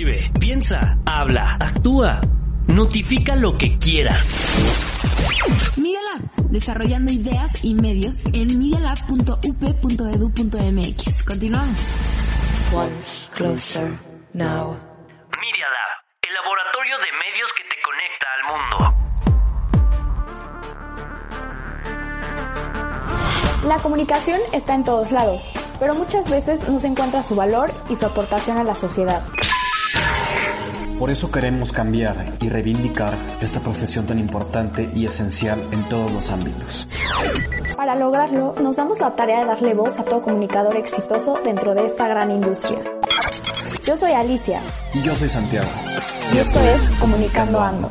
Escribe, piensa, habla, actúa. Notifica lo que quieras. Media Lab, desarrollando ideas y medios en medialab.up.edu.mx. Continuamos. Once closer, now. Media Lab, el laboratorio de medios que te conecta al mundo. La comunicación está en todos lados, pero muchas veces no se encuentra su valor y su aportación a la sociedad. Por eso queremos cambiar y reivindicar esta profesión tan importante y esencial en todos los ámbitos. Para lograrlo, nos damos la tarea de darle voz a todo comunicador exitoso dentro de esta gran industria. Yo soy Alicia. Y yo soy Santiago. Y esto es Comunicando Ando.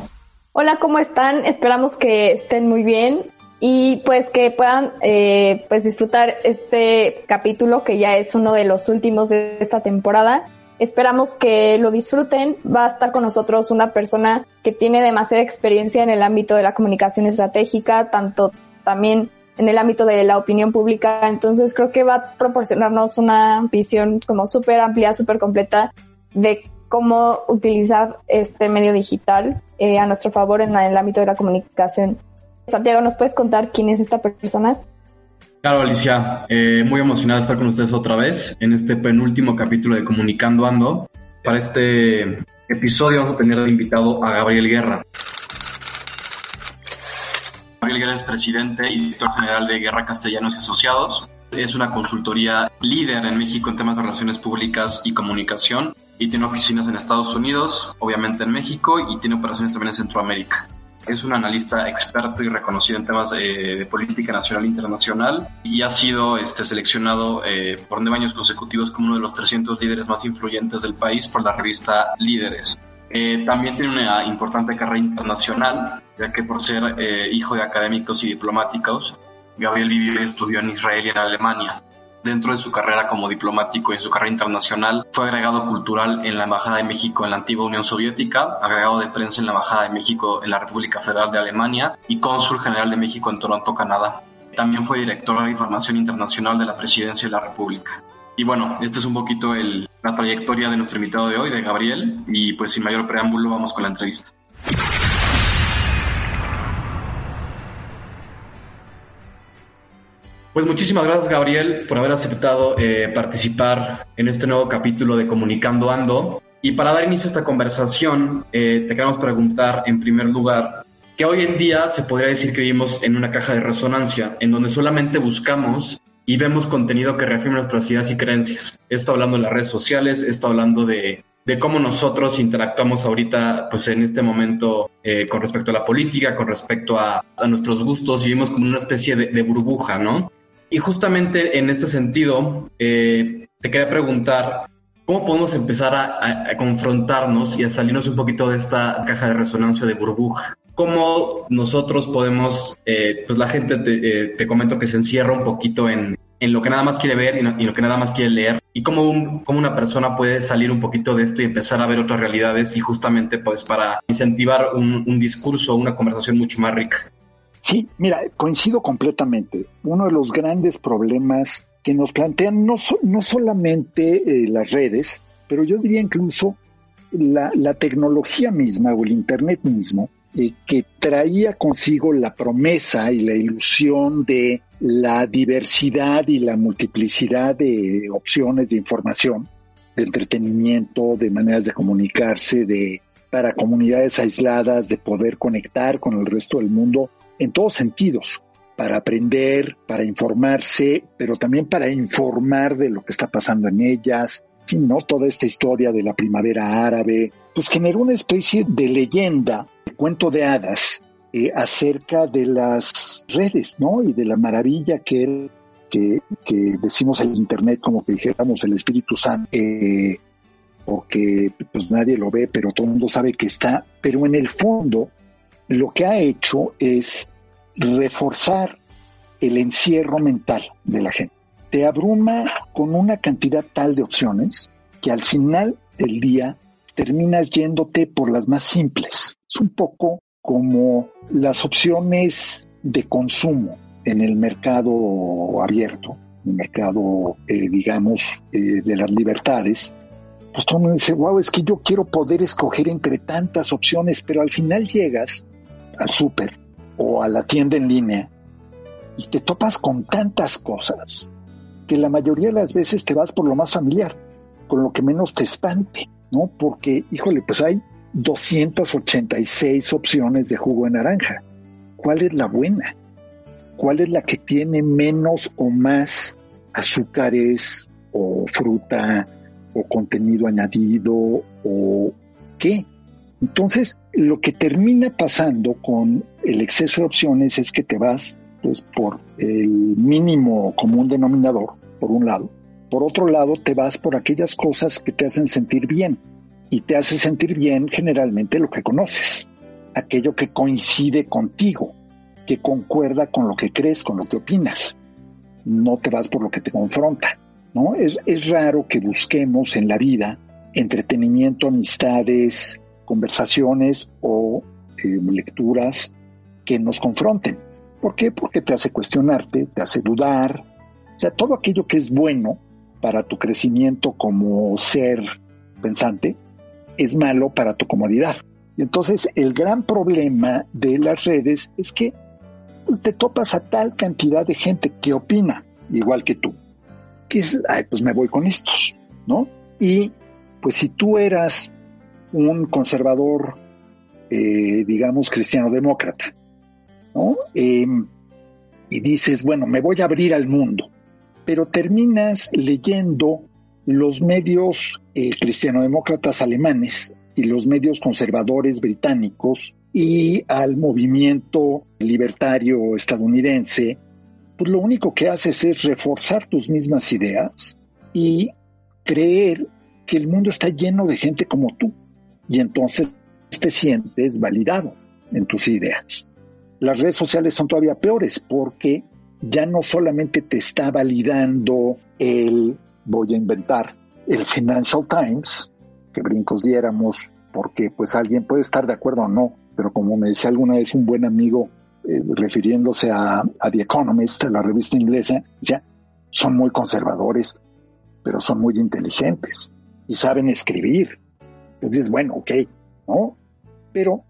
Hola, ¿cómo están? Esperamos que estén muy bien y pues que puedan eh, pues disfrutar este capítulo que ya es uno de los últimos de esta temporada. Esperamos que lo disfruten. Va a estar con nosotros una persona que tiene demasiada experiencia en el ámbito de la comunicación estratégica, tanto también en el ámbito de la opinión pública. Entonces creo que va a proporcionarnos una visión como súper amplia, súper completa de cómo utilizar este medio digital eh, a nuestro favor en el ámbito de la comunicación. Santiago, ¿nos puedes contar quién es esta persona? Claro, Alicia, eh, muy emocionada de estar con ustedes otra vez en este penúltimo capítulo de Comunicando Ando. Para este episodio vamos a tener invitado a Gabriel Guerra. Gabriel Guerra es presidente y director general de Guerra Castellanos y Asociados. Es una consultoría líder en México en temas de relaciones públicas y comunicación y tiene oficinas en Estados Unidos, obviamente en México y tiene operaciones también en Centroamérica. Es un analista experto y reconocido en temas de, de política nacional e internacional y ha sido este, seleccionado eh, por nueve años consecutivos como uno de los 300 líderes más influyentes del país por la revista Líderes. Eh, también tiene una importante carrera internacional, ya que por ser eh, hijo de académicos y diplomáticos, Gabriel vivió y estudió en Israel y en Alemania. Dentro de su carrera como diplomático y en su carrera internacional, fue agregado cultural en la Embajada de México en la antigua Unión Soviética, agregado de prensa en la Embajada de México en la República Federal de Alemania y cónsul general de México en Toronto, Canadá. También fue director de Información Internacional de la Presidencia de la República. Y bueno, esta es un poquito el, la trayectoria de nuestro invitado de hoy, de Gabriel, y pues sin mayor preámbulo vamos con la entrevista. Pues muchísimas gracias Gabriel por haber aceptado eh, participar en este nuevo capítulo de Comunicando Ando. Y para dar inicio a esta conversación, eh, te queremos preguntar en primer lugar que hoy en día se podría decir que vivimos en una caja de resonancia, en donde solamente buscamos y vemos contenido que reafirma nuestras ideas y creencias. Esto hablando de las redes sociales, esto hablando de, de cómo nosotros interactuamos ahorita, pues en este momento, eh, con respecto a la política, con respecto a, a nuestros gustos, vivimos como una especie de, de burbuja, ¿no? Y justamente en este sentido, eh, te quería preguntar, ¿cómo podemos empezar a, confrontarnos y a salirnos un poquito de esta caja de resonancia de burbuja? ¿Cómo nosotros podemos, eh, pues la gente te, eh, comento que se encierra un poquito en, en lo que nada más quiere ver y, lo que nada más quiere leer? ¿Y cómo, cómo una persona puede salir un poquito de esto y empezar a ver otras realidades y justamente pues para incentivar un, un discurso, una conversación mucho más rica? Sí, mira, coincido completamente. Uno de los grandes problemas que nos plantean no, no solamente eh, las redes, pero yo diría incluso la, la, tecnología misma o el Internet mismo, eh, que traía consigo la promesa y la ilusión de la diversidad y la multiplicidad de opciones de información, de entretenimiento, de maneras de comunicarse, de para comunidades aisladas, de poder conectar con el resto del mundo en todos sentidos, para aprender, para informarse, pero también para informar de lo que está pasando en ellas. En ¿no? Toda esta historia de la primavera árabe, pues generó una especie de leyenda, de cuento de hadas, eh, acerca de las redes, ¿no? Y de la maravilla que, que, que decimos el Internet, como que dijéramos el Espíritu Santo, eh, porque pues nadie lo ve, pero todo el mundo sabe que está, pero en el fondo lo que ha hecho es reforzar el encierro mental de la gente. Te abruma con una cantidad tal de opciones que al final del día terminas yéndote por las más simples. Es un poco como las opciones de consumo en el mercado abierto, el mercado, eh, digamos, eh, de las libertades, pues todo el mundo dice, wow, es que yo quiero poder escoger entre tantas opciones, pero al final llegas al súper o a la tienda en línea y te topas con tantas cosas que la mayoría de las veces te vas por lo más familiar, con lo que menos te espante, ¿no? Porque, híjole, pues hay 286 opciones de jugo de naranja. ¿Cuál es la buena? ¿Cuál es la que tiene menos o más azúcares o fruta o contenido añadido o qué? Entonces, lo que termina pasando con el exceso de opciones es que te vas pues, por el mínimo común denominador, por un lado. Por otro lado, te vas por aquellas cosas que te hacen sentir bien. Y te hace sentir bien generalmente lo que conoces, aquello que coincide contigo, que concuerda con lo que crees, con lo que opinas. No te vas por lo que te confronta. ¿no? Es, es raro que busquemos en la vida entretenimiento, amistades, conversaciones o eh, lecturas que nos confronten. ¿Por qué? Porque te hace cuestionarte, te hace dudar. O sea, todo aquello que es bueno para tu crecimiento como ser pensante es malo para tu comodidad. Y entonces el gran problema de las redes es que pues, te topas a tal cantidad de gente que opina igual que tú que es, pues me voy con estos, ¿no? Y pues si tú eras un conservador, eh, digamos, cristiano-demócrata, ¿no? Em, y dices, bueno, me voy a abrir al mundo, pero terminas leyendo los medios eh, cristiano-demócratas alemanes y los medios conservadores británicos y al movimiento libertario estadounidense pues lo único que haces es reforzar tus mismas ideas y creer que el mundo está lleno de gente como tú. Y entonces te sientes validado en tus ideas. Las redes sociales son todavía peores porque ya no solamente te está validando el, voy a inventar, el Financial Times, que brincos diéramos, porque pues alguien puede estar de acuerdo o no, pero como me decía alguna vez un buen amigo, eh, refiriéndose a, The Economist, la revista inglesa, son muy conservadores, pero son muy inteligentes y saben escribir. Entonces, bueno, ok, ¿no? Pero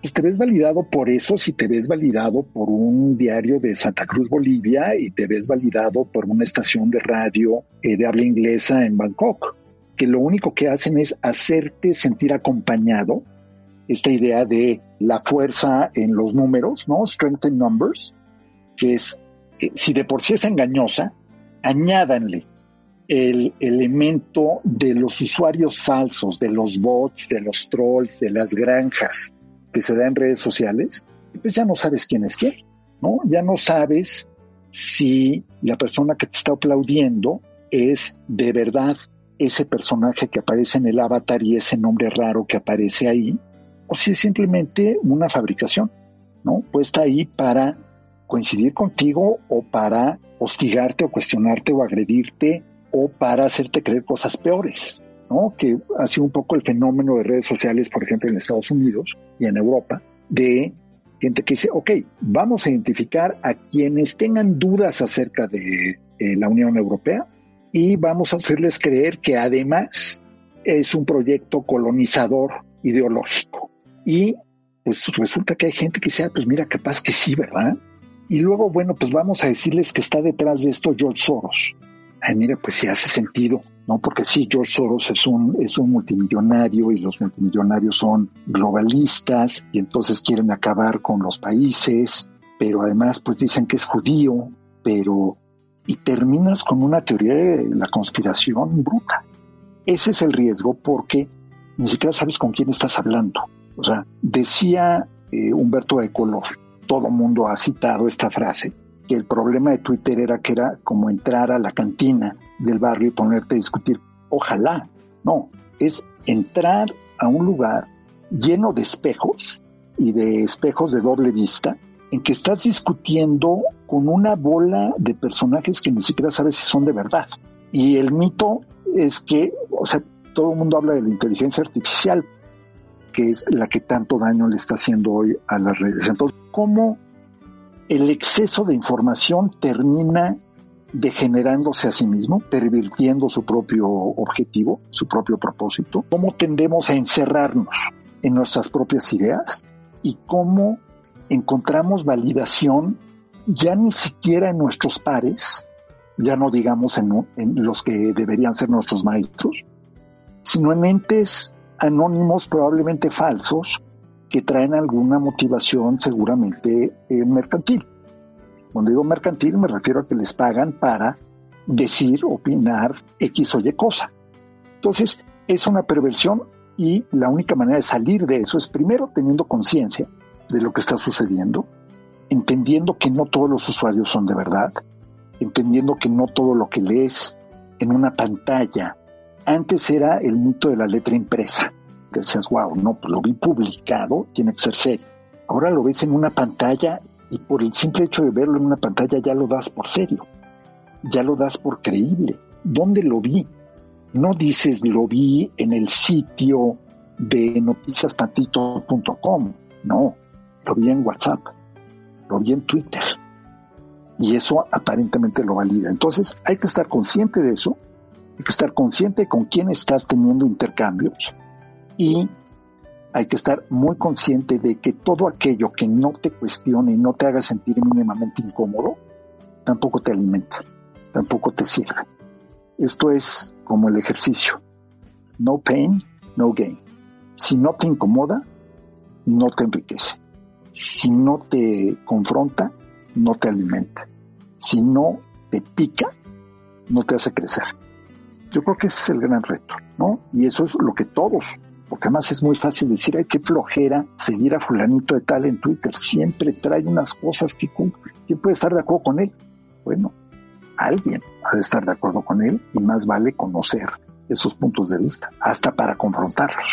pues te ves validado por eso si te ves validado por un diario de Santa Cruz, Bolivia, y te ves validado por una estación de radio eh, de habla inglesa en Bangkok, que lo único que hacen es hacerte sentir acompañado esta idea de la fuerza en los números, ¿no? Strength in numbers, que es, eh, si de por sí es engañosa, añádanle el elemento de los usuarios falsos, de los bots, de los trolls, de las granjas que se dan en redes sociales, pues ya no sabes quién es quién, ¿no? Ya no sabes si la persona que te está aplaudiendo es de verdad ese personaje que aparece en el avatar y ese nombre raro que aparece ahí, o si es simplemente una fabricación, ¿no? Puesta ahí para coincidir contigo o para hostigarte o cuestionarte o agredirte o para hacerte creer cosas peores, ¿no? Que ha sido un poco el fenómeno de redes sociales, por ejemplo, en Estados Unidos y en Europa, de gente que dice, ok, vamos a identificar a quienes tengan dudas acerca de eh, la Unión Europea y vamos a hacerles creer que además es un proyecto colonizador ideológico. Y pues resulta que hay gente que dice, ah, pues mira, capaz que sí, ¿verdad? Y luego, bueno, pues vamos a decirles que está detrás de esto George Soros. Ay, mira, pues sí hace sentido, ¿no? Porque sí, George Soros es un, es un multimillonario y los multimillonarios son globalistas y entonces quieren acabar con los países, pero además pues dicen que es judío, pero... Y terminas con una teoría de la conspiración bruta. Ese es el riesgo porque ni siquiera sabes con quién estás hablando. O sea, decía eh, Humberto Eco, todo mundo ha citado esta frase, que el problema de Twitter era que era como entrar a la cantina del barrio y ponerte a discutir. Ojalá, no, es entrar a un lugar lleno de espejos y de espejos de doble vista en que estás discutiendo con una bola de personajes que ni siquiera sabes si son de verdad. Y el mito es que, o sea, todo el mundo habla de la inteligencia artificial, que es la que tanto daño le está haciendo hoy a las redes. Entonces, ¿cómo el exceso de información termina degenerándose a sí mismo, pervirtiendo su propio objetivo, su propio propósito, cómo tendemos a encerrarnos en nuestras propias ideas y cómo encontramos validación ya ni siquiera en nuestros pares, ya no digamos en, los que deberían ser nuestros maestros, sino en entes anónimos probablemente falsos que traen alguna motivación seguramente eh, mercantil. Cuando digo mercantil me refiero a que les pagan para decir, opinar X o Y cosa. Entonces, es una perversión y la única manera de salir de eso es primero teniendo conciencia de lo que está sucediendo, entendiendo que no todos los usuarios son de verdad, entendiendo que no todo lo que lees en una pantalla, antes era el mito de la letra impresa, que decías, wow, no, pues lo vi publicado, tiene que ser serio. Ahora lo ves en una pantalla y por el simple hecho de verlo en una pantalla ya lo das por serio, ya lo das por creíble. ¿Dónde lo vi? No dices lo vi en el sitio de noticiastantito.com, no, lo vi en WhatsApp, lo vi en Twitter. Y eso aparentemente lo valida. Entonces hay que estar consciente de eso, hay que estar consciente con quién estás teniendo intercambios y hay que estar muy consciente de que todo aquello que no te cuestione y no te haga sentir mínimamente incómodo, tampoco te alimenta, tampoco te sirve. Esto es como el ejercicio. No pain, no gain. Si no te incomoda, no te enriquece. Si no te confronta, no te alimenta. Si no te pica, no te hace crecer. Yo creo que ese es el gran reto, ¿no? Y eso es lo que todos porque además es muy fácil decir, ay, qué flojera seguir a fulanito de tal en Twitter, siempre trae unas cosas que cumple. ¿Quién puede estar de acuerdo con él? Bueno, alguien ha de estar de acuerdo con él y más vale conocer esos puntos de vista, hasta para confrontarlos.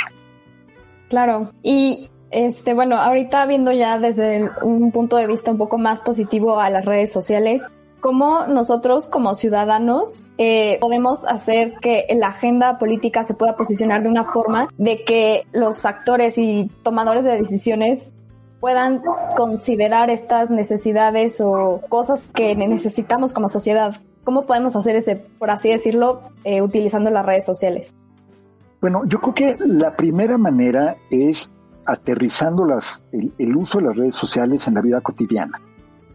Claro, y este, bueno, ahorita viendo ya desde un punto de vista un poco más positivo a las redes sociales, cómo nosotros como ciudadanos eh, podemos hacer que la agenda política se pueda posicionar de una forma de que los actores y tomadores de decisiones puedan considerar estas necesidades o cosas que necesitamos como sociedad. ¿Cómo podemos hacer ese, por así decirlo, eh, utilizando las redes sociales? Bueno, yo creo que la primera manera es aterrizando el uso de las redes sociales en la vida cotidiana.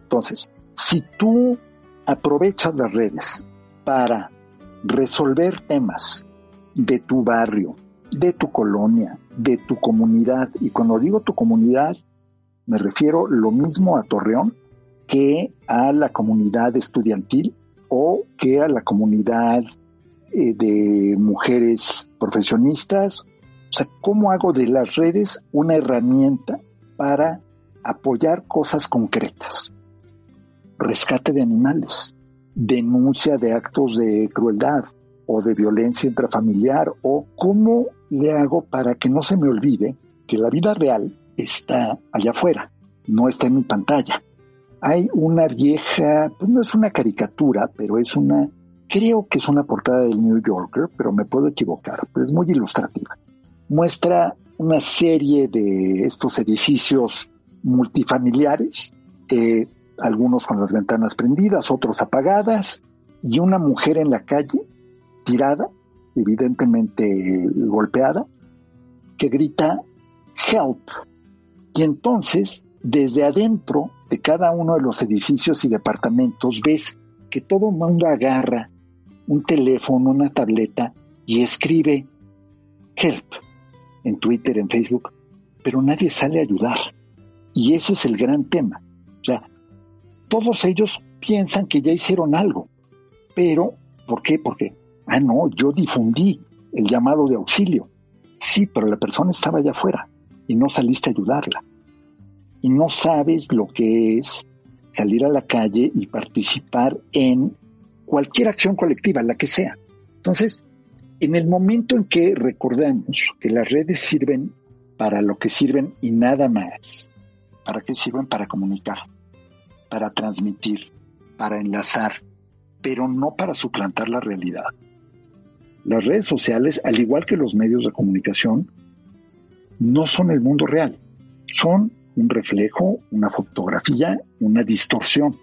Entonces, si tú aprovechas las redes para resolver temas de tu barrio, de tu colonia, de tu comunidad. Y cuando digo tu comunidad, me refiero lo mismo a Torreón que a la comunidad estudiantil o que a la comunidad eh, de mujeres profesionistas. O sea, ¿cómo hago de las redes una herramienta para apoyar cosas concretas? Rescate de animales, denuncia de actos de crueldad o de violencia intrafamiliar o cómo le hago para que no se me olvide que la vida real está allá afuera, no está en mi pantalla. Hay una vieja, pues no es una caricatura, pero es una, creo que es una portada del New Yorker, pero me puedo equivocar, pero es muy ilustrativa. Muestra una serie de estos edificios multifamiliares eh, algunos con las ventanas prendidas, otros apagadas, y una mujer en la calle, tirada, evidentemente golpeada, que grita help. Y entonces, desde adentro de cada uno de los edificios y departamentos, ves que todo el mundo agarra un teléfono, una tableta y escribe help en Twitter, en Facebook, pero nadie sale a ayudar. Y ese es el gran tema. O sea, todos ellos piensan que ya hicieron algo. Pero, ¿por qué? Porque, ah, no, yo difundí el llamado de auxilio. Sí, pero la persona estaba allá afuera y no saliste a ayudarla. Y no sabes lo que es salir a la calle y participar en cualquier acción colectiva, la que sea. Entonces, en el momento en que recordamos que las redes sirven para lo que sirven y nada más, ¿para qué sirven? Para comunicar para transmitir, para enlazar, pero no para suplantar la realidad. Las redes sociales, al igual que los medios de comunicación, no son el mundo real, son un reflejo, una fotografía, una distorsión.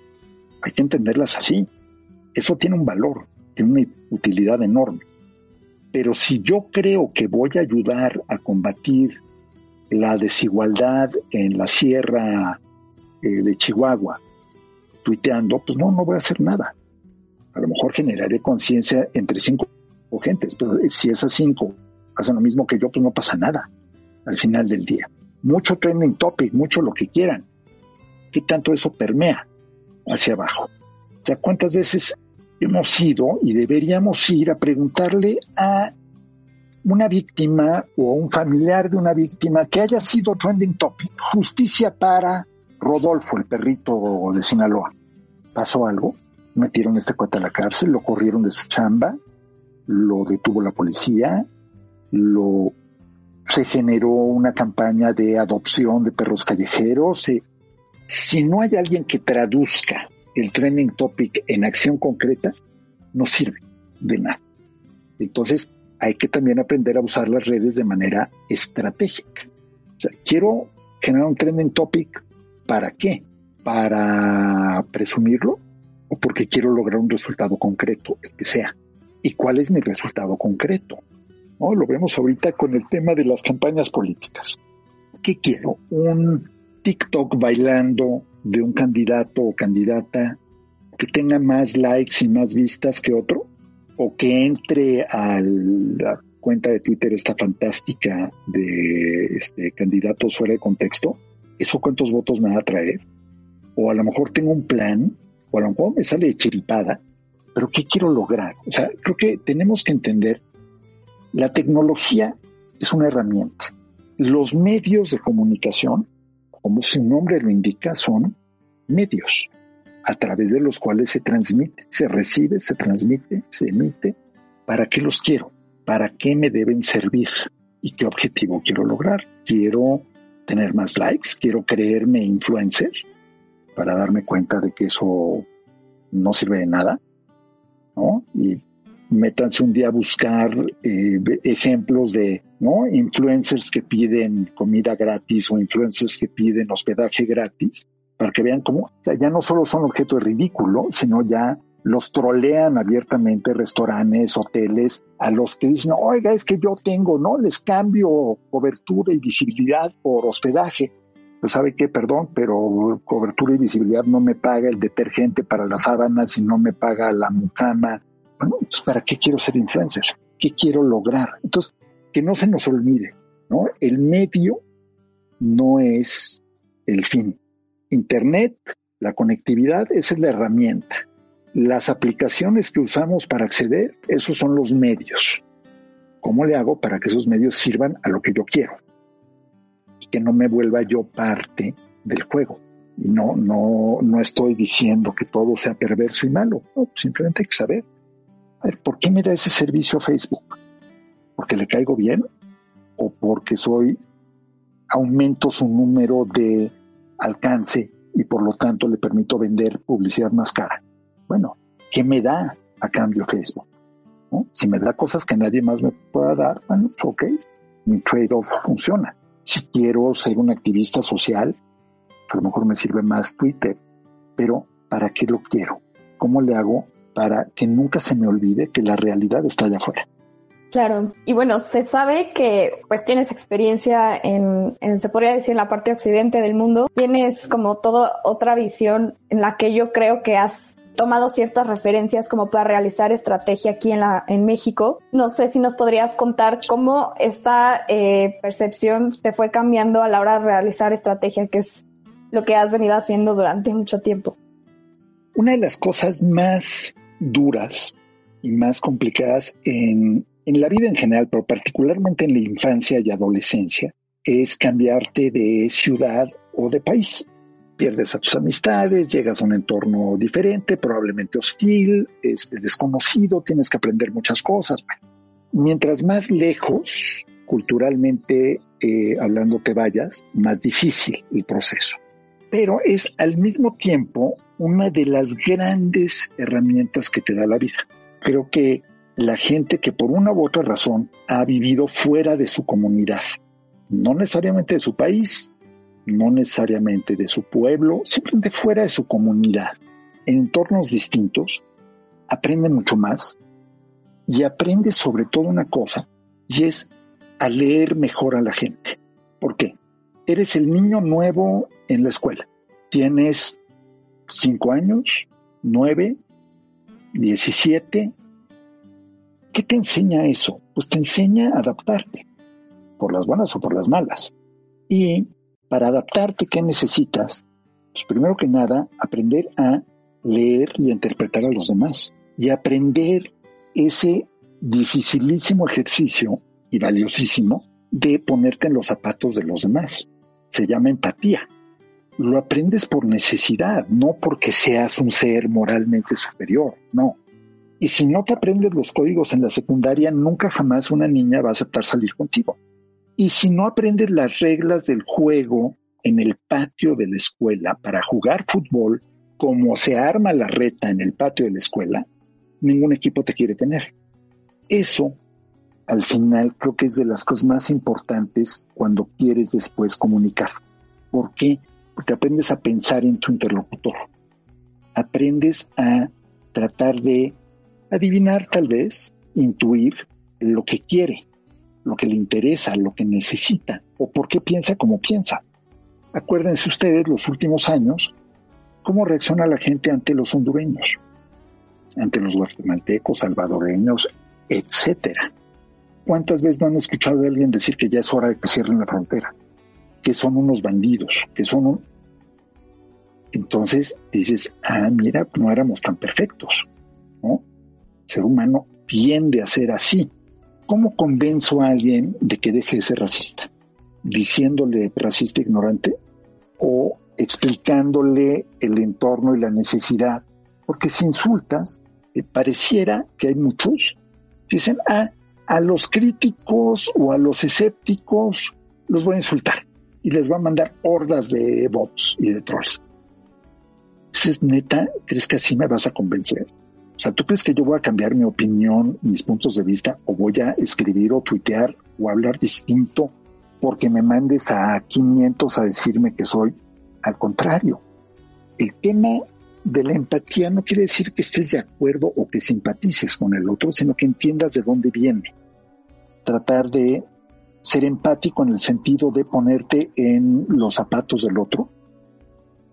Hay que entenderlas así. Eso tiene un valor, tiene una utilidad enorme. Pero si yo creo que voy a ayudar a combatir la desigualdad en la sierra eh, de Chihuahua, tuiteando, pues no, no voy a hacer nada. A lo mejor generaré conciencia entre cinco gentes, pero si esas cinco hacen lo mismo que yo, pues no pasa nada al final del día. Mucho trending topic, mucho lo que quieran. ¿Qué tanto eso permea hacia abajo? O sea, ¿cuántas veces hemos ido y deberíamos ir a preguntarle a una víctima o un familiar de una víctima que haya sido trending topic, justicia para Rodolfo, el perrito de Sinaloa. ¿Pasó algo? Metieron a este cuate a la cárcel, lo corrieron de su chamba, lo detuvo la policía, lo se generó una campaña de adopción de perros callejeros. si no hay alguien que traduzca el trending topic en acción concreta, no sirve de nada. Entonces, hay que también aprender a usar las redes de manera estratégica. O sea, quiero generar un trending topic, ¿para qué? ¿Para presumirlo? ¿O porque quiero lograr un resultado concreto, el que sea? ¿Y cuál es mi resultado concreto? ¿No? Lo vemos ahorita con el tema de las campañas políticas. ¿Qué quiero? ¿Un TikTok bailando de un candidato o candidata que tenga más likes y más vistas que otro, o que entre a la cuenta de Twitter esta fantástica de este, candidatos fuera de contexto, ¿eso cuántos votos me va a traer? O a lo mejor tengo un plan, o a lo mejor me sale chiripada, pero ¿qué quiero lograr? O sea, creo que tenemos que entender, la tecnología es una herramienta. Los medios de comunicación, como su nombre lo indica, son medios a través de los cuales se transmite, se recibe, se transmite, se emite. ¿Para qué los quiero? ¿Para qué me deben servir? ¿Y qué objetivo quiero lograr? ¿Quiero tener más likes? ¿Quiero creerme influencer? Para darme cuenta de que eso no sirve de nada. ¿No? Y métanse un día a buscar eh, ejemplos de ¿no? influencers que piden comida gratis o influencers que piden hospedaje gratis para que vean cómo, ya no solo son objeto de ridículo, sino ya los trolean abiertamente restaurantes, hoteles, a los que dicen, oiga, es que yo tengo, ¿no? Les cambio cobertura y visibilidad por hospedaje. Pues sabe qué, perdón, pero cobertura y visibilidad no me paga el detergente para las sábanas y no me paga la mucama. Bueno, entonces, ¿para qué quiero ser influencer? ¿Qué quiero lograr? Entonces, que no se nos olvide, ¿no? El medio no es el fin. Internet, la conectividad, esa es la herramienta. Las aplicaciones que usamos para acceder, esos son los medios. ¿Cómo le hago para que esos medios sirvan a lo que yo quiero? Que no me vuelva yo parte del juego. Y no, no, no estoy diciendo que todo sea perverso y malo. simplemente hay que saber. A ver, ¿por qué me da ese servicio Facebook? ¿Porque le caigo bien? ¿O porque soy, aumento su número de alcance y por lo tanto le permito vender publicidad más cara. Bueno, ¿qué me da a cambio Facebook? Si me da cosas que nadie más me pueda dar, bueno, ok, mi trade-off funciona. Si quiero ser un activista social, a lo mejor me sirve más Twitter, pero ¿para qué lo quiero? ¿Cómo le hago para que nunca se me olvide que la realidad está allá afuera? Claro, y bueno, se sabe que pues tienes experiencia en, se podría decir, en la parte occidente del mundo. Tienes como toda otra visión en la que yo creo que has tomado ciertas referencias como para realizar estrategia aquí en, la, en México. No sé si nos podrías contar cómo esta eh, percepción te fue cambiando a la hora de realizar estrategia, que es lo que has venido haciendo durante mucho tiempo. Una de las cosas más duras y más complicadas en en la vida en general, pero particularmente en la infancia y adolescencia, es cambiarte de ciudad o de país. Pierdes a tus amistades, llegas a un entorno diferente, probablemente hostil, este, desconocido, tienes que aprender muchas cosas. mientras más lejos culturalmente eh, hablando te vayas, más difícil el proceso. Pero es al mismo tiempo una de las grandes herramientas que te da la vida. Creo que la gente que por una u otra razón ha vivido fuera de su comunidad, no necesariamente de su país, no necesariamente de su pueblo, simplemente fuera de su comunidad, en entornos distintos, aprende mucho más y aprende sobre todo una cosa, y es a leer mejor a la gente. ¿Por qué? Eres el niño nuevo en la escuela. Tienes cinco años, nueve, diecisiete. ¿Qué te enseña eso? Pues te enseña a adaptarte, por las buenas o por las malas. Y para adaptarte, ¿qué necesitas? Pues primero que nada, aprender a leer y interpretar a los demás y aprender ese dificilísimo ejercicio y valiosísimo de ponerte en los zapatos de los demás. Se llama empatía. Lo aprendes por necesidad, no porque seas un ser moralmente superior, no. Y si no te aprendes los códigos en la secundaria, nunca jamás una niña va a aceptar salir contigo. Y si no aprendes las reglas del juego en el patio de la escuela para jugar fútbol, como se arma la reta en el patio de la escuela, ningún equipo te quiere tener. Eso, al final, creo que es de las cosas más importantes cuando quieres después comunicar. ¿Por qué? Porque aprendes a pensar en tu interlocutor. Aprendes a tratar de adivinar tal vez, intuir lo que quiere, lo que le interesa, lo que necesita o por qué piensa como piensa. Acuérdense ustedes los últimos años, cómo reacciona la gente ante los hondureños, ante los guatemaltecos, salvadoreños, etcétera. ¿Cuántas veces no han escuchado a alguien decir que ya es hora de que cierren la frontera? Que son unos bandidos, que son un... Entonces dices, ah, mira, no éramos tan perfectos, ¿no? El ser humano tiende a ser así. ¿Cómo convenzo a alguien de que deje de ser racista? ¿Diciéndole racista ignorante? ¿O explicándole el entorno y la necesidad? Porque si insultas, eh, pareciera que hay muchos dicen, ah, a los críticos o a los escépticos los voy a insultar y les voy a mandar hordas de bots y de trolls. Entonces, neta, ¿crees que así me vas a convencer? O sea, ¿tú crees que yo voy a cambiar mi opinión, mis puntos de vista, o voy a escribir o tuitear o hablar distinto porque me mandes a 500 a decirme que soy? Al contrario, el tema de la empatía no quiere decir que estés de acuerdo o que simpatices con el otro, sino que entiendas de dónde viene. Tratar de ser empático en el sentido de ponerte en los zapatos del otro.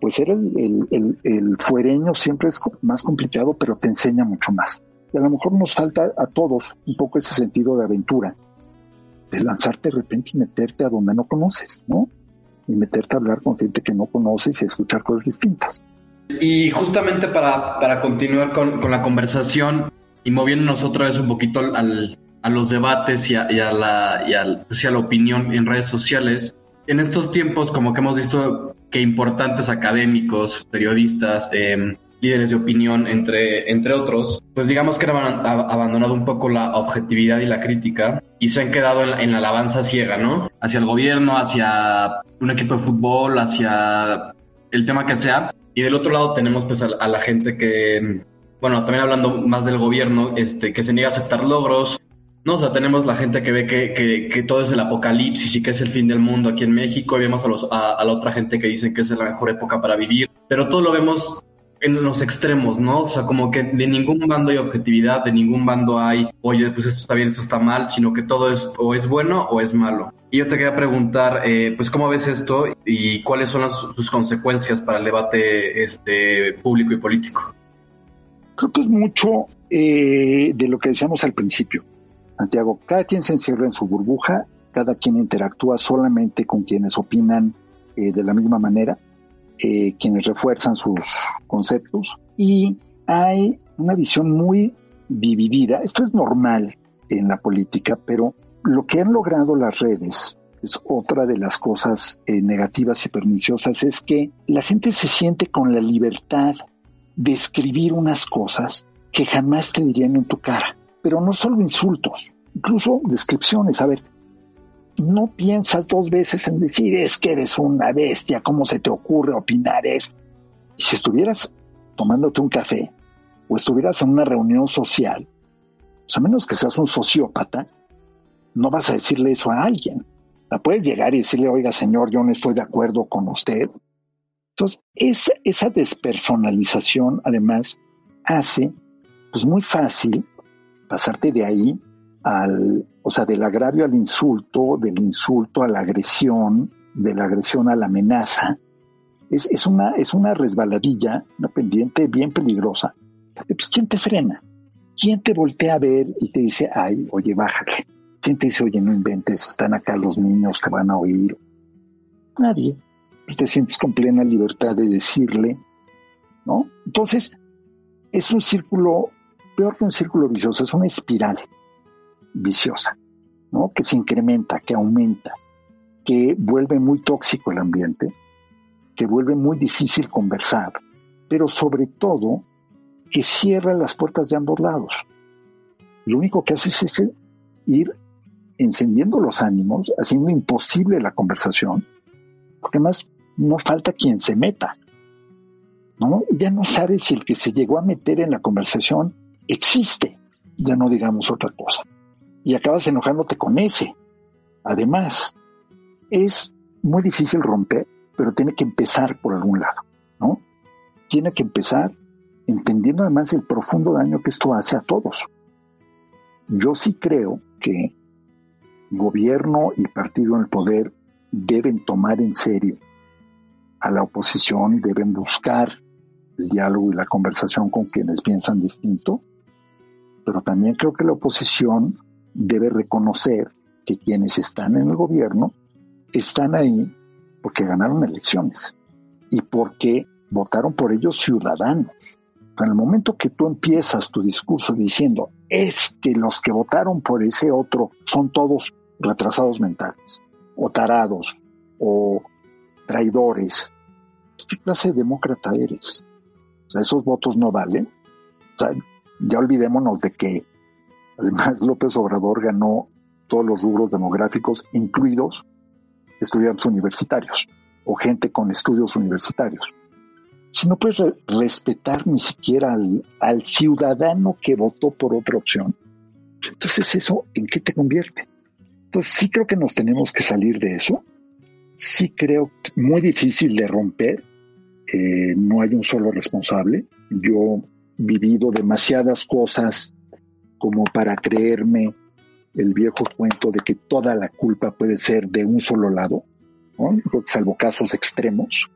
Pues ser el, fuereño siempre es más complicado, pero te enseña mucho más. Y a lo mejor nos falta a todos un poco ese sentido de aventura, de lanzarte de repente y meterte a donde no conoces, ¿no? Y meterte a hablar con gente que no conoces y escuchar cosas distintas. Y justamente para, para continuar con, con, la conversación y moviéndonos otra vez un poquito al, a los debates y a, y a la, y pues la opinión en redes sociales, en estos tiempos como que hemos visto que importantes académicos, periodistas, eh, líderes de opinión, entre, entre otros, pues digamos que han abandonado un poco la objetividad y la crítica y se han quedado en la, alabanza ciega, ¿no? Hacia el gobierno, hacia un equipo de fútbol, hacia el tema que sea, y del otro lado tenemos pues a, la gente que, bueno, también hablando más del gobierno, este, que se niega a aceptar logros, ¿no? O sea, tenemos la gente que ve que, que, todo es el apocalipsis y que es el fin del mundo aquí en México, y vemos a, los, a, la otra gente que dicen que es la mejor época para vivir, pero todo lo vemos en los extremos, ¿no? O sea, como que de ningún bando hay objetividad, de ningún bando hay, oye, pues esto está bien, esto está mal, sino que todo es o es bueno o es malo. Y yo te quería preguntar, eh, pues, ¿cómo ves esto y cuáles son sus consecuencias para el debate este, público y político? Creo que es mucho eh, de lo que decíamos al principio, Santiago. Cada quien se encierra en su burbuja, cada quien interactúa solamente con quienes opinan eh, de la misma manera, quienes refuerzan sus conceptos y hay una visión muy dividida. Esto es normal en la política, pero lo que han logrado las redes es otra de las cosas eh, negativas y perniciosas, es que la gente se siente con la libertad de escribir unas cosas que jamás te dirían en tu cara, pero no solo insultos, incluso descripciones. A ver, no piensas dos veces en decir es que eres una bestia, ¿cómo se te ocurre opinar eso? Si estuvieras tomándote un café o estuvieras en una reunión social, pues a menos que seas un sociópata, no vas a decirle eso a alguien. La puedes llegar y decirle, oiga señor, yo no estoy de acuerdo con usted. Entonces, esa, esa despersonalización además hace pues muy fácil pasarte de ahí al, o sea, del agravio al insulto, del insulto a la agresión, de la agresión a la amenaza. Es, es, una, es una resbaladilla, una pendiente bien peligrosa. Pues, ¿quién te frena? ¿Quién te voltea a ver y te dice, ay, oye, bájale? ¿Quién te dice, oye, no inventes, están acá los niños que van a oír? Nadie. Te sientes con plena libertad de decirle, ¿no? Entonces, es un círculo, peor que un círculo vicioso, es una espiral viciosa, ¿no? Que se incrementa, que aumenta, que vuelve muy tóxico el ambiente, que vuelve muy difícil conversar, pero sobre todo que cierra las puertas de ambos lados. Lo único que hace es ir encendiendo los ánimos, haciendo imposible la conversación, porque más no falta quien se meta. ¿no? Ya no sabes si el que se llegó a meter en la conversación existe, ya no digamos otra cosa. Y acabas enojándote con ese. Además, es muy difícil romper, pero tiene que empezar por algún lado, ¿no? Tiene que empezar entendiendo además el profundo daño que esto hace a todos. Yo sí creo que gobierno y partido en el poder deben tomar en serio a la oposición, deben buscar el diálogo y la conversación con quienes piensan distinto, pero también creo que la oposición debe reconocer que quienes están en el gobierno están ahí porque ganaron elecciones y porque votaron por ellos ciudadanos. En el momento que tú empiezas tu discurso diciendo es que los que votaron por ese otro son todos retrasados mentales, o tarados, o traidores, ¿qué clase de demócrata eres? O sea, esos votos no valen. O ya olvidémonos de que además López Obrador ganó todos los rubros demográficos, incluidos estudiantes universitarios o gente con estudios universitarios si no puedes respetar ni siquiera al, ciudadano que votó por otra opción, entonces eso, ¿en qué te convierte? Entonces sí creo que nos tenemos que salir de eso. Sí creo que es muy difícil de romper. Eh, no hay un solo responsable. Yo vivido demasiadas cosas como para creerme el viejo cuento de que toda la culpa puede ser de un solo lado, salvo casos extremos.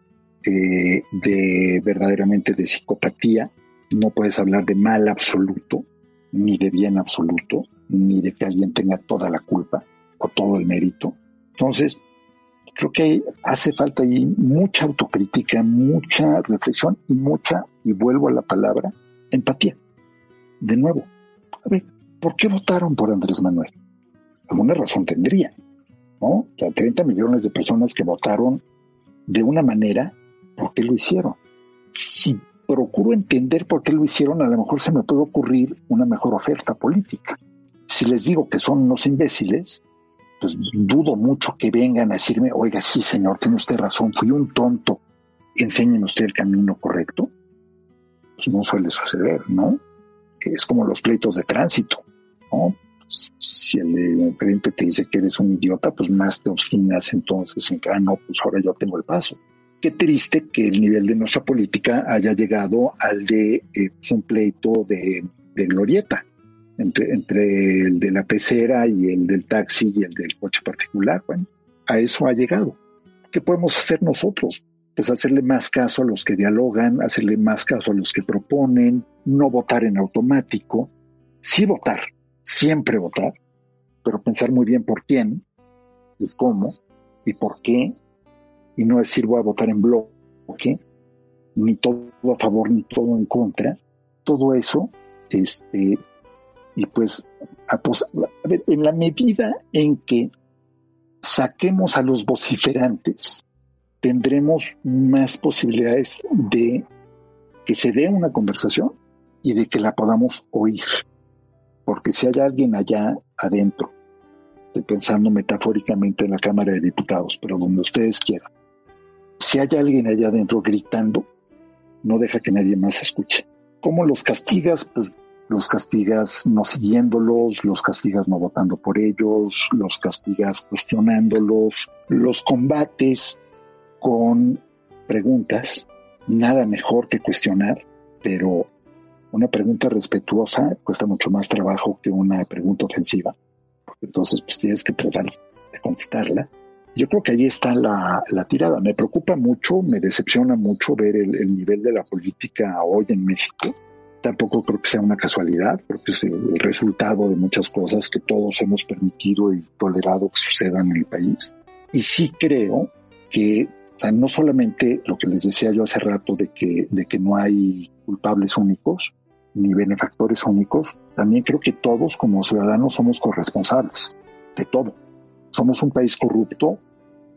Eh, de verdaderamente de psicopatía. No puedes hablar de mal absoluto, ni de bien absoluto, ni de que alguien tenga toda la culpa o todo el mérito. Entonces, creo que hace falta ahí mucha autocrítica, mucha reflexión y mucha, y vuelvo a la palabra, empatía. De nuevo, a ver, ¿por qué votaron por Andrés Manuel? Alguna razón tendría, ¿no? O sea, 30 millones de personas que votaron de una manera por qué lo hicieron. Si procuro entender por qué lo hicieron, a lo mejor se me puede ocurrir una mejor oferta política. Si les digo que son unos imbéciles, pues dudo mucho que vengan a decirme, oiga, sí, señor, tiene usted razón, fui un tonto, enséñeme usted el camino correcto. Pues no suele suceder, ¿no? Es como los pleitos de tránsito, ¿no? Si el de frente te dice que eres un idiota, pues más te obstinas entonces en que, ah, no, pues ahora yo tengo el paso. Qué triste que el nivel de nuestra política haya llegado al de eh, pues, un pleito de, glorieta entre, entre el de la pecera y el del taxi y el del coche particular. Bueno, a eso ha llegado. ¿Qué podemos hacer nosotros? Pues hacerle más caso a los que dialogan, hacerle más caso a los que proponen, no votar en automático, sí votar, siempre votar, pero pensar muy bien por quién y cómo y por qué. Y no decir voy a votar en bloque, ni todo a favor ni todo en contra, todo eso, este, y pues, a, ver, en la medida en que saquemos a los vociferantes, tendremos más posibilidades de que se dé una conversación y de que la podamos oír. Porque si hay alguien allá adentro, pensando metafóricamente en la Cámara de Diputados, pero donde ustedes quieran, si hay alguien allá adentro gritando, no deja que nadie más escuche. ¿Cómo los castigas? Pues los castigas no siguiéndolos, los castigas no votando por ellos, los castigas cuestionándolos, los combates con preguntas, nada mejor que cuestionar, pero Una pregunta respetuosa cuesta mucho más trabajo que una pregunta ofensiva, porque entonces pues tienes que tratar de contestarla. Yo creo que ahí está la, tirada. Me preocupa mucho, me decepciona mucho ver el, nivel de la política hoy en México. Tampoco creo que sea una casualidad, creo que es el, resultado de muchas cosas que todos hemos permitido y tolerado que sucedan en el país. Y sí creo que o sea, no solamente lo que les decía yo hace rato de que, de que no hay culpables únicos, ni benefactores únicos, también creo que todos como ciudadanos somos corresponsables de todo. Somos un país corrupto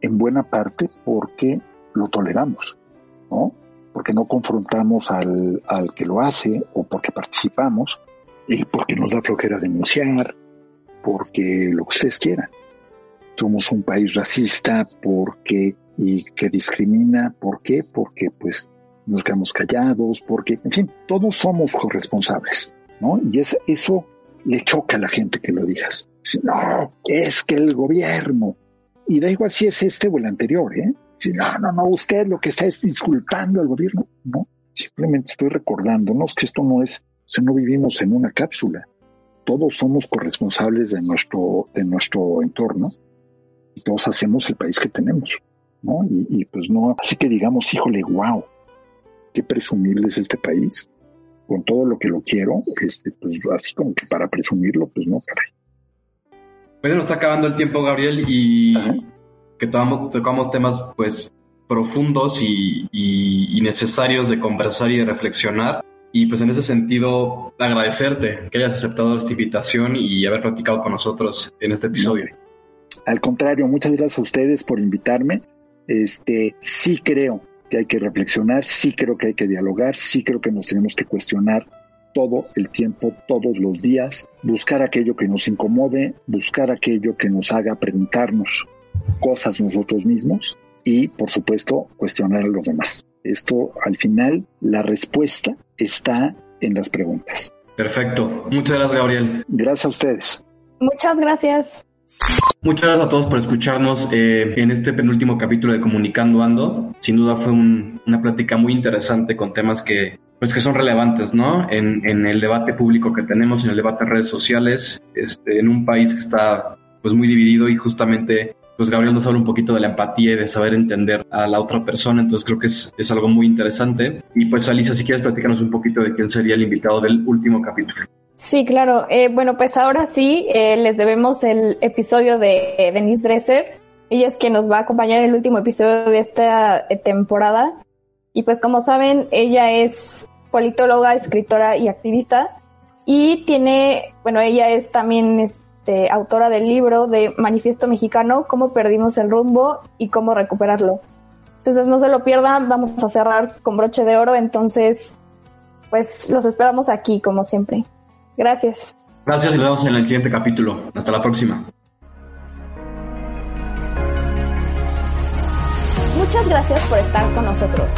en buena parte porque lo toleramos, ¿no? Porque no confrontamos al, al que lo hace o porque participamos y porque nos da flojera denunciar, porque lo que ustedes quieran. Somos un país racista porque y que discrimina, ¿por qué? Porque pues nos quedamos callados, porque, en fin, todos somos corresponsables, ¿no? Y eso le choca a la gente que lo digas. No, es que el gobierno, y da igual si es este o el anterior, ¿eh? no, no, no, usted lo que está es disculpando al gobierno, no, simplemente estoy recordándonos que esto no es, o sea, no vivimos en una cápsula, todos somos corresponsables de nuestro, de nuestro entorno todos hacemos el país que tenemos, ¿no? Y, y pues no, así que digamos, híjole, wow, qué presumible es este país, con todo lo que lo quiero, este, pues así como que para presumirlo, pues no, caray. Pues nos está acabando el tiempo, Gabriel, y que tocamos, tocamos temas pues profundos y, y, necesarios de conversar y de reflexionar. Y pues en ese sentido, agradecerte que hayas aceptado esta invitación y haber platicado con nosotros en este episodio. Al contrario, muchas gracias a ustedes por invitarme. Este, sí creo que hay que reflexionar, sí creo que hay que dialogar, sí creo que nos tenemos que cuestionar todo el tiempo, todos los días, buscar aquello que nos incomode, buscar aquello que nos haga preguntarnos cosas nosotros mismos y, por supuesto, cuestionar a los demás. Esto, al final, la respuesta está en las preguntas. Perfecto. Muchas gracias, Gabriel. Gracias a ustedes. Muchas gracias. Muchas gracias a todos por escucharnos eh, en este penúltimo capítulo de Comunicando Ando. Sin duda fue una plática muy interesante con temas que, pues, que son relevantes, ¿no? En, el debate público que tenemos, en el debate en redes sociales, este, en un país que está, pues, muy dividido y justamente, pues, Gabriel nos habla un poquito de la empatía y de saber entender a la otra persona, entonces creo que es, es algo muy interesante. Y pues, Alicia, si quieres platicarnos un poquito de quién sería el invitado del último capítulo. Sí, claro. Eh, bueno, pues ahora sí, eh, les debemos el episodio de eh, Denise Dresser. Ella es quien nos va a acompañar en el último episodio de esta temporada. Y pues como saben, ella es politóloga, escritora y activista. Y tiene, bueno, ella es también este, autora del libro de Manifiesto Mexicano, Cómo perdimos el rumbo y cómo recuperarlo. Entonces no se lo pierdan, vamos a cerrar con broche de oro. Entonces, pues los esperamos aquí, como siempre. Gracias. Gracias y nos vemos en el siguiente capítulo. Hasta la próxima. Muchas gracias por estar con nosotros.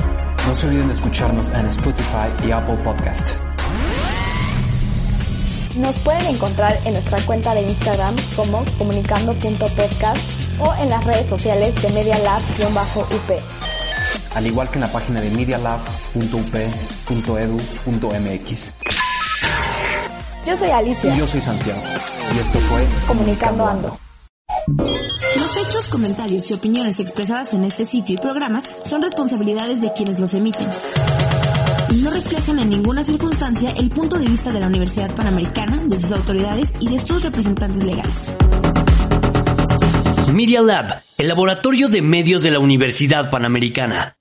No se olviden de escucharnos en Spotify y Apple Podcast. Nos pueden encontrar en nuestra cuenta de Instagram como comunicando.podcast o en las redes sociales de MediaLab-UP. Al igual que en la página de medialab.up.edu.mx. Yo soy Alicia. Y yo soy Santiago. Y esto fue Comunicando Ando. Los hechos, comentarios y opiniones expresadas en este sitio y programas son responsabilidades de quienes los emiten. Y no reflejan en ninguna circunstancia el punto de vista de la Universidad Panamericana, de sus autoridades y de sus representantes legales. Media Lab, el laboratorio de medios de la Universidad Panamericana.